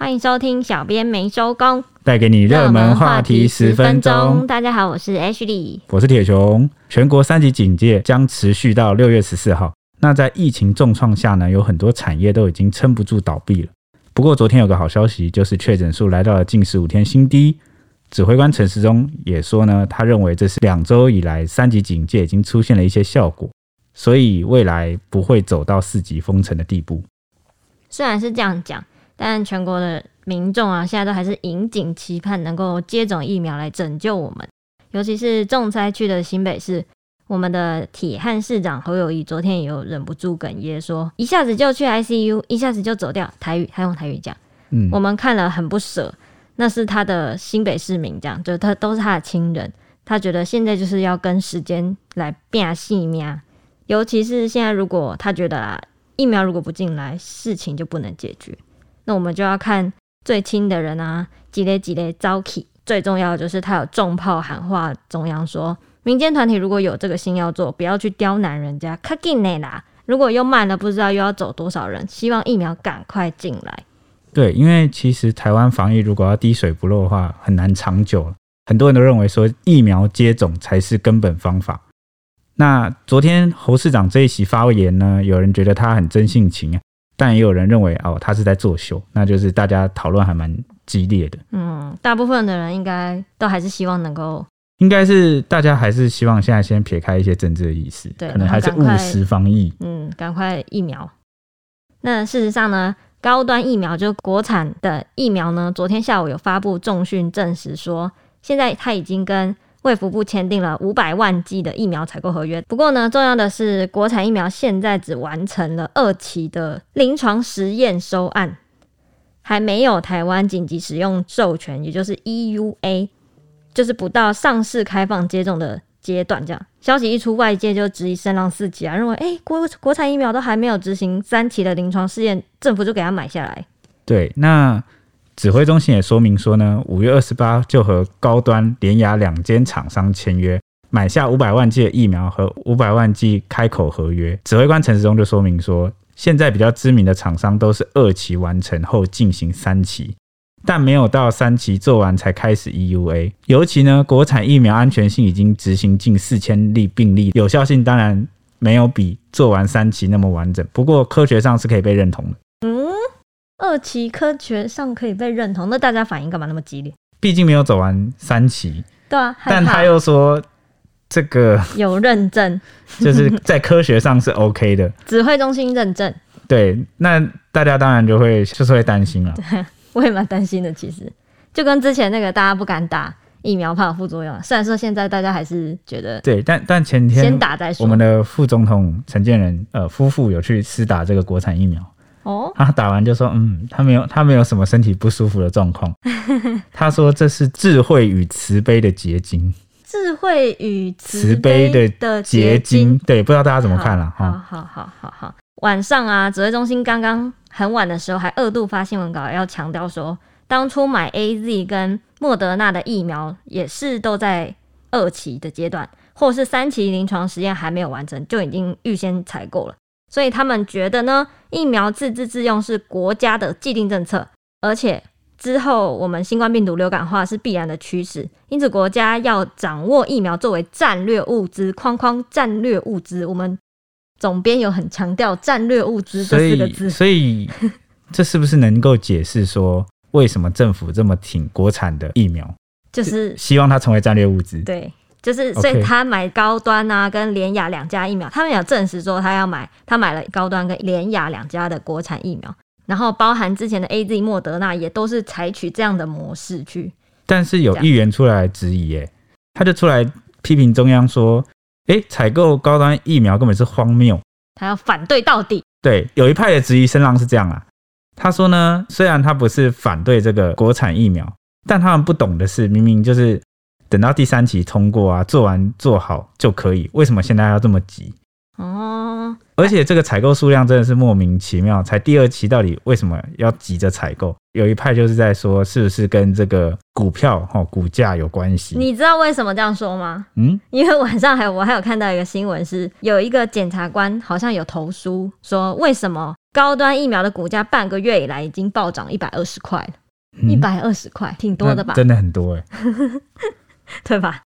欢迎收听，小编没收工，带给你热门话题十分钟。大家好，我是 Ashley，我是铁雄。全国三级警戒将持续到六月十四号。那在疫情重创下呢，有很多产业都已经撑不住倒闭了。不过昨天有个好消息，就是确诊数来到了近十五天新低。指挥官陈时中也说呢，他认为这是两周以来三级警戒已经出现了一些效果，所以未来不会走到四级封城的地步。虽然是这样讲。但全国的民众啊，现在都还是引颈期盼能够接种疫苗来拯救我们。尤其是重灾区的新北市，我们的铁汉市长侯友谊昨天也有忍不住哽咽说：“一下子就去 ICU，一下子就走掉。”台语，他用台语讲，嗯，我们看了很不舍。那是他的新北市民这样，就他都是他的亲人，他觉得现在就是要跟时间来变性命。尤其是现在，如果他觉得啊，疫苗如果不进来，事情就不能解决。那我们就要看最亲的人啊，几类几类招起。最重要的就是他有重炮喊话中央说，民间团体如果有这个心要做，不要去刁难人家。卡紧内啦，如果又慢了，不知道又要走多少人。希望疫苗赶快进来。对，因为其实台湾防疫如果要滴水不漏的话，很难长久。很多人都认为说疫苗接种才是根本方法。那昨天侯市长这一席发言呢，有人觉得他很真性情啊。但也有人认为哦，他是在作秀，那就是大家讨论还蛮激烈的。嗯，大部分的人应该都还是希望能够，应该是大家还是希望现在先撇开一些政治的意思，对，可能还是务实防疫。嗯，赶快疫苗。那事实上呢，高端疫苗就国产的疫苗呢，昨天下午有发布重讯证实说，现在它已经跟。卫福部签订了五百万剂的疫苗采购合约。不过呢，重要的是，国产疫苗现在只完成了二期的临床实验收案，还没有台湾紧急使用授权，也就是 EUA，就是不到上市开放接种的阶段。这样消息一出，外界就质疑声浪四起啊，认为哎、国国产疫苗都还没有执行三期的临床试验，政府就给他买下来。对，那。指挥中心也说明说呢，五月二十八就和高端、联亚两间厂商签约，买下五百万剂的疫苗和五百万剂开口合约。指挥官陈时中就说明说，现在比较知名的厂商都是二期完成后进行三期，但没有到三期做完才开始 EUA。尤其呢，国产疫苗安全性已经执行近四千例病例，有效性当然没有比做完三期那么完整，不过科学上是可以被认同的。嗯。二期科学上可以被认同，那大家反应干嘛那么激烈？毕竟没有走完三期，对啊。但他又说这个有认证，就是在科学上是 OK 的。指挥中心认证，对，那大家当然就会就是会担心了。对，我也蛮担心的。其实就跟之前那个大家不敢打疫苗怕有副作用，虽然说现在大家还是觉得对，但但前天先打再说。我们的副总统陈建仁呃夫妇有去施打这个国产疫苗。哦，他打完就说，嗯，他没有，他没有什么身体不舒服的状况。他说这是智慧与慈悲的结晶，智慧与慈悲的的结晶。对，不知道大家怎么看了？好好好好好。晚上啊，指挥中心刚刚很晚的时候还二度发新闻稿，要强调说，当初买 AZ 跟莫德纳的疫苗也是都在二期的阶段，或是三期临床实验还没有完成，就已经预先采购了。所以他们觉得呢，疫苗自制自用是国家的既定政策，而且之后我们新冠病毒流感化是必然的趋势，因此国家要掌握疫苗作为战略物资。框框战略物资，我们总编有很强调战略物资这四个字，所以，所以这是不是能够解释说为什么政府这么挺国产的疫苗？就是希望它成为战略物资。对。就是，所以他买高端啊，跟联雅两家疫苗，他们有证实说他要买，他买了高端跟联雅两家的国产疫苗，然后包含之前的 AZ、莫德纳也都是采取这样的模式去。但是有议员出来质疑，哎，他就出来批评中央说，哎，采购高端疫苗根本是荒谬，他要反对到底。对，有一派的质疑声浪是这样啊，他说呢，虽然他不是反对这个国产疫苗，但他们不懂的是，明明就是。等到第三期通过啊，做完做好就可以。为什么现在要这么急？哦，而且这个采购数量真的是莫名其妙。才第二期，到底为什么要急着采购？有一派就是在说，是不是跟这个股票哈股价有关系？你知道为什么这样说吗？嗯，因为晚上还有我还有看到一个新闻，是有一个检察官好像有投诉说，为什么高端疫苗的股价半个月以来已经暴涨一百二十块了，一百二十块，挺多的吧？真的很多哎，对吧？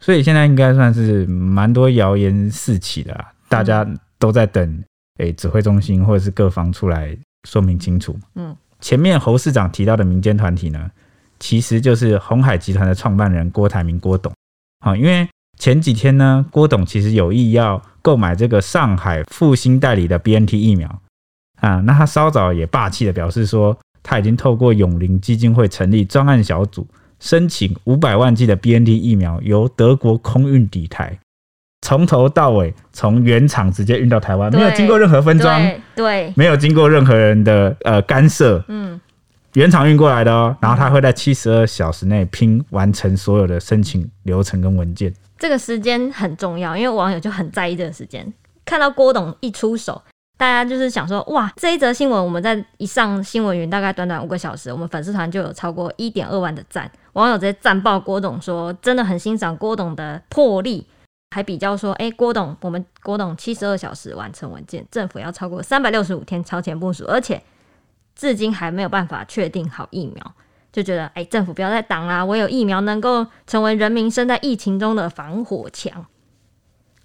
所以现在应该算是蛮多谣言四起的啦，大家都在等诶指挥中心或者是各方出来说明清楚。嗯，前面侯市长提到的民间团体呢，其实就是鸿海集团的创办人郭台铭郭董。好，因为前几天呢，郭董其实有意要购买这个上海复兴代理的 BNT 疫苗啊，那他稍早也霸气的表示说，他已经透过永林基金会成立专案小组。申请五百万剂的 BNT 疫苗由德国空运抵台，从头到尾从原厂直接运到台湾，没有经过任何分装，对，没有经过任何人的呃干涉，嗯，原厂运过来的哦。然后他会在七十二小时内拼完成所有的申请流程跟文件。这个时间很重要，因为网友就很在意这个时间，看到郭董一出手。大家就是想说，哇，这一则新闻我们在一上新闻云，大概短短五个小时，我们粉丝团就有超过一点二万的赞，网友直接赞爆郭董说，真的很欣赏郭董的魄力，还比较说，哎，郭董，我们郭董七十二小时完成文件，政府要超过三百六十五天超前部署，而且至今还没有办法确定好疫苗，就觉得，哎，政府不要再挡啦，唯有疫苗能够成为人民身在疫情中的防火墙，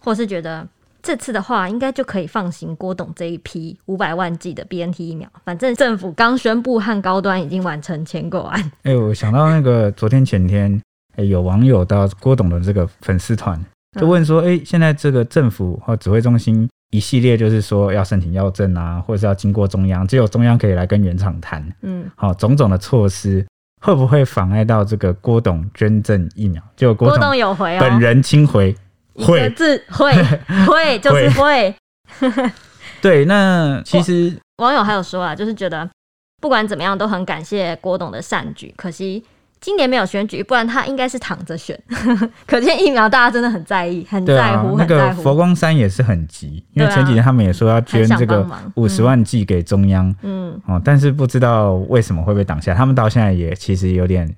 或是觉得。这次的话，应该就可以放行郭董这一批五百万剂的 BNT 疫苗。反正政府刚宣布和高端已经完成签购案。哎、欸，我想到那个昨天前天，哎、欸，有网友到郭董的这个粉丝团，就问说，哎、欸，现在这个政府或指挥中心一系列就是说要申请药证啊，或者是要经过中央，只有中央可以来跟原厂谈。嗯，好，种种的措施会不会妨碍到这个郭董捐赠疫苗？就郭董，郭董有回哦，本人亲回。会字会会就是会，对。那其实网友还有说啊，就是觉得不管怎么样都很感谢郭董的善举，可惜今年没有选举，不然他应该是躺着选。可见疫苗大家真的很在意，很在乎，很在乎。那個佛光山也是很急，因为前几天他们也说要捐这个五十万剂给中央，嗯哦，但是不知道为什么会被挡下，他们到现在也其实有点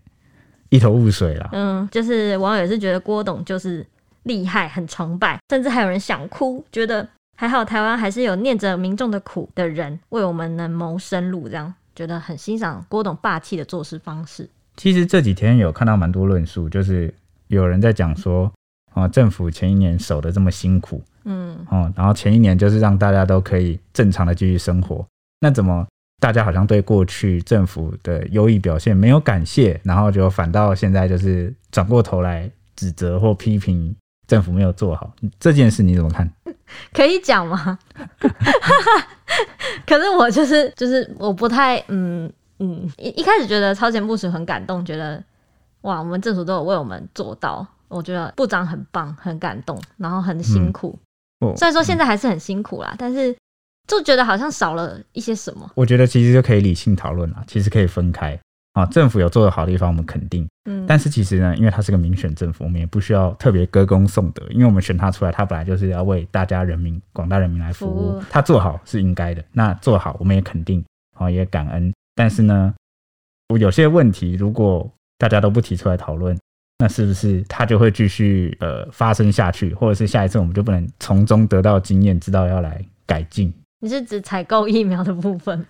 一头雾水了。嗯，就是网友也是觉得郭董就是。厉害，很崇拜，甚至还有人想哭，觉得还好，台湾还是有念着民众的苦的人，为我们能谋生路，这样觉得很欣赏郭董霸气的做事方式。其实这几天有看到蛮多论述，就是有人在讲说，啊，政府前一年守得这么辛苦，嗯，哦，然后前一年就是让大家都可以正常的继续生活，那怎么大家好像对过去政府的优异表现没有感谢，然后就反倒现在就是转过头来指责或批评。政府没有做好这件事，你怎么看？可以讲吗？可是我就是就是我不太嗯嗯一一开始觉得超前部署很感动，觉得哇，我们政府都有为我们做到，我觉得部长很棒，很感动，然后很辛苦。嗯哦、虽然说现在还是很辛苦啦，嗯、但是就觉得好像少了一些什么。我觉得其实就可以理性讨论啦，其实可以分开。啊，政府有做的好的地方，我们肯定。嗯，但是其实呢，因为他是个民选政府，我们也不需要特别歌功颂德，因为我们选他出来，他本来就是要为大家人民、广大人民来服务。服务。他做好是应该的，那做好我们也肯定，啊，也感恩。但是呢，我有些问题，如果大家都不提出来讨论，那是不是他就会继续呃发生下去，或者是下一次我们就不能从中得到经验，知道要来改进？你是指采购疫苗的部分吗？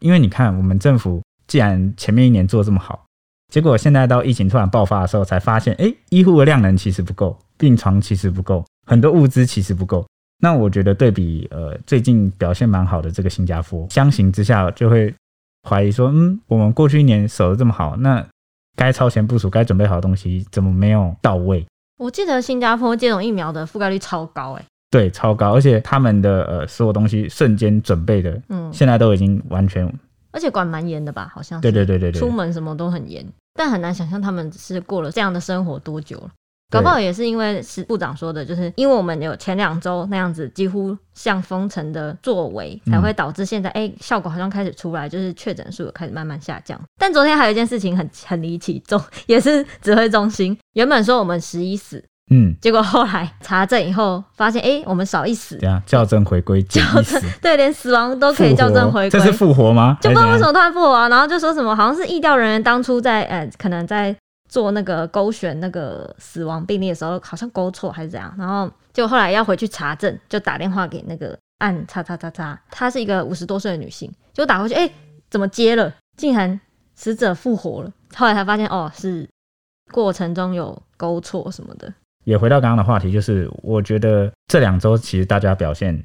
因为你看，我们政府。既然前面一年做这么好，结果现在到疫情突然爆发的时候，才发现，哎，医护的量能其实不够，病床其实不够，很多物资其实不够。那我觉得对比呃最近表现蛮好的这个新加坡，相形之下就会怀疑说，嗯，我们过去一年守的这么好，那该超前部署、该准备好的东西怎么没有到位？我记得新加坡接种疫苗的覆盖率超高，哎，对，超高，而且他们的呃所有东西瞬间准备的，嗯，现在都已经完全。而且管蛮严的吧，好像是。对对对对对。出门什么都很严，但很难想象他们是过了这样的生活多久了。搞不好也是因为是部长说的，就是因为我们有前两周那样子几乎像封城的作为，才会导致现在哎、欸、效果好像开始出来，就是确诊数有开始慢慢下降。但昨天还有一件事情很很离奇，中也是指挥中心原本说我们十一死。嗯，结果后来查证以后发现，哎、欸，我们少一死，对啊，校正回归，校正对，连死亡都可以校正回归，这是复活吗？就不知道为什么突然复活啊？然后就说什么，好像是疫调人员当初在呃，可能在做那个勾选那个死亡病例的时候，好像勾错还是怎样，然后就后来要回去查证，就打电话给那个按叉叉叉叉，她是一个五十多岁的女性，就打过去，哎、欸，怎么接了？竟然死者复活了。后来才发现，哦，是过程中有勾错什么的。也回到刚刚的话题，就是我觉得这两周其实大家表现，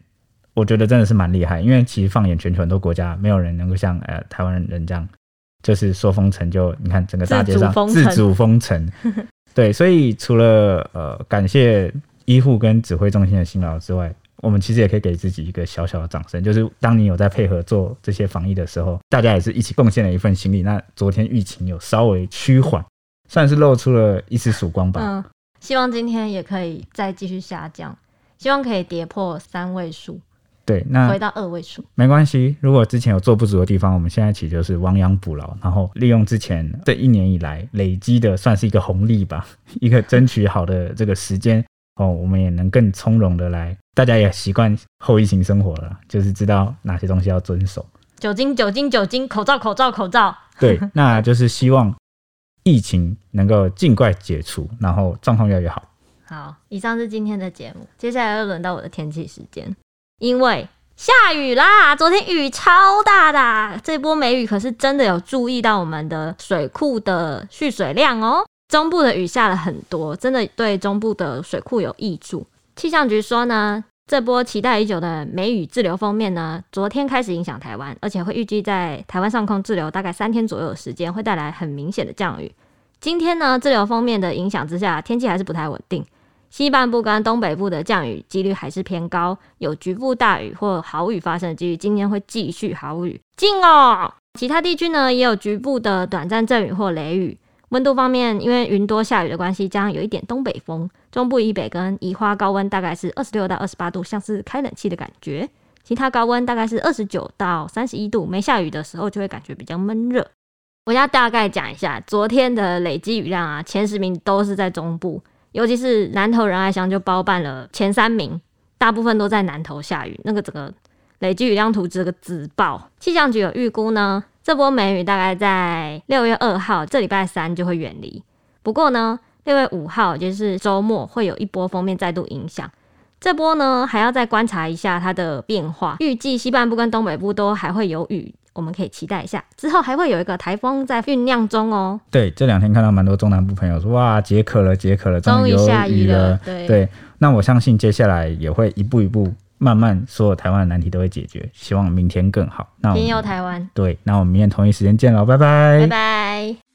我觉得真的是蛮厉害。因为其实放眼全球很多国家，没有人能够像呃台湾人这样，就是说封城就你看整个大街上自主封城。对，所以除了呃感谢医护跟指挥中心的辛劳之外，我们其实也可以给自己一个小小的掌声，就是当你有在配合做这些防疫的时候，大家也是一起贡献了一份心力。那昨天疫情有稍微趋缓，算是露出了一丝曙光吧。嗯希望今天也可以再继续下降，希望可以跌破三位数，对，那回到二位数没关系。如果之前有做不足的地方，我们现在其实就是亡羊补牢，然后利用之前这一年以来累积的，算是一个红利吧，一个争取好的这个时间哦，我们也能更从容的来。大家也习惯后疫情生活了，就是知道哪些东西要遵守，酒精、酒精、酒精，口罩、口罩、口罩。对，那就是希望。疫情能够尽快解除，然后状况越来越好。好，以上是今天的节目，接下来又轮到我的天气时间，因为下雨啦，昨天雨超大的，这波梅雨可是真的有注意到我们的水库的蓄水量哦。中部的雨下了很多，真的对中部的水库有益处。气象局说呢。这波期待已久的梅雨滞留锋面呢，昨天开始影响台湾，而且会预计在台湾上空滞留大概三天左右的时间，会带来很明显的降雨。今天呢，滞留锋面的影响之下，天气还是不太稳定，西半部跟东北部的降雨几率还是偏高，有局部大雨或豪雨发生的几率。今天会继续豪雨，近哦。其他地区呢，也有局部的短暂阵雨或雷雨。温度方面，因为云多下雨的关系，将有一点东北风。中部以北跟宜花高温大概是二十六到二十八度，像是开冷气的感觉。其他高温大概是二十九到三十一度，没下雨的时候就会感觉比较闷热。我要大概讲一下昨天的累积雨量啊，前十名都是在中部，尤其是南投仁爱乡就包办了前三名，大部分都在南投下雨，那个整个累积雨量图这个自爆。气象局有预估呢。这波梅雨大概在六月二号，这礼拜三就会远离。不过呢，六月五号就是周末，会有一波封面再度影响。这波呢，还要再观察一下它的变化。预计西半部跟东北部都还会有雨，我们可以期待一下。之后还会有一个台风在酝酿中哦。对，这两天看到蛮多中南部朋友说，哇，解渴了，解渴了，终于下雨了。对对，那我相信接下来也会一步一步。慢慢，所有台湾的难题都会解决。希望明天更好。那我，天佑台湾。对，那我们明天同一时间见喽，拜拜。拜拜。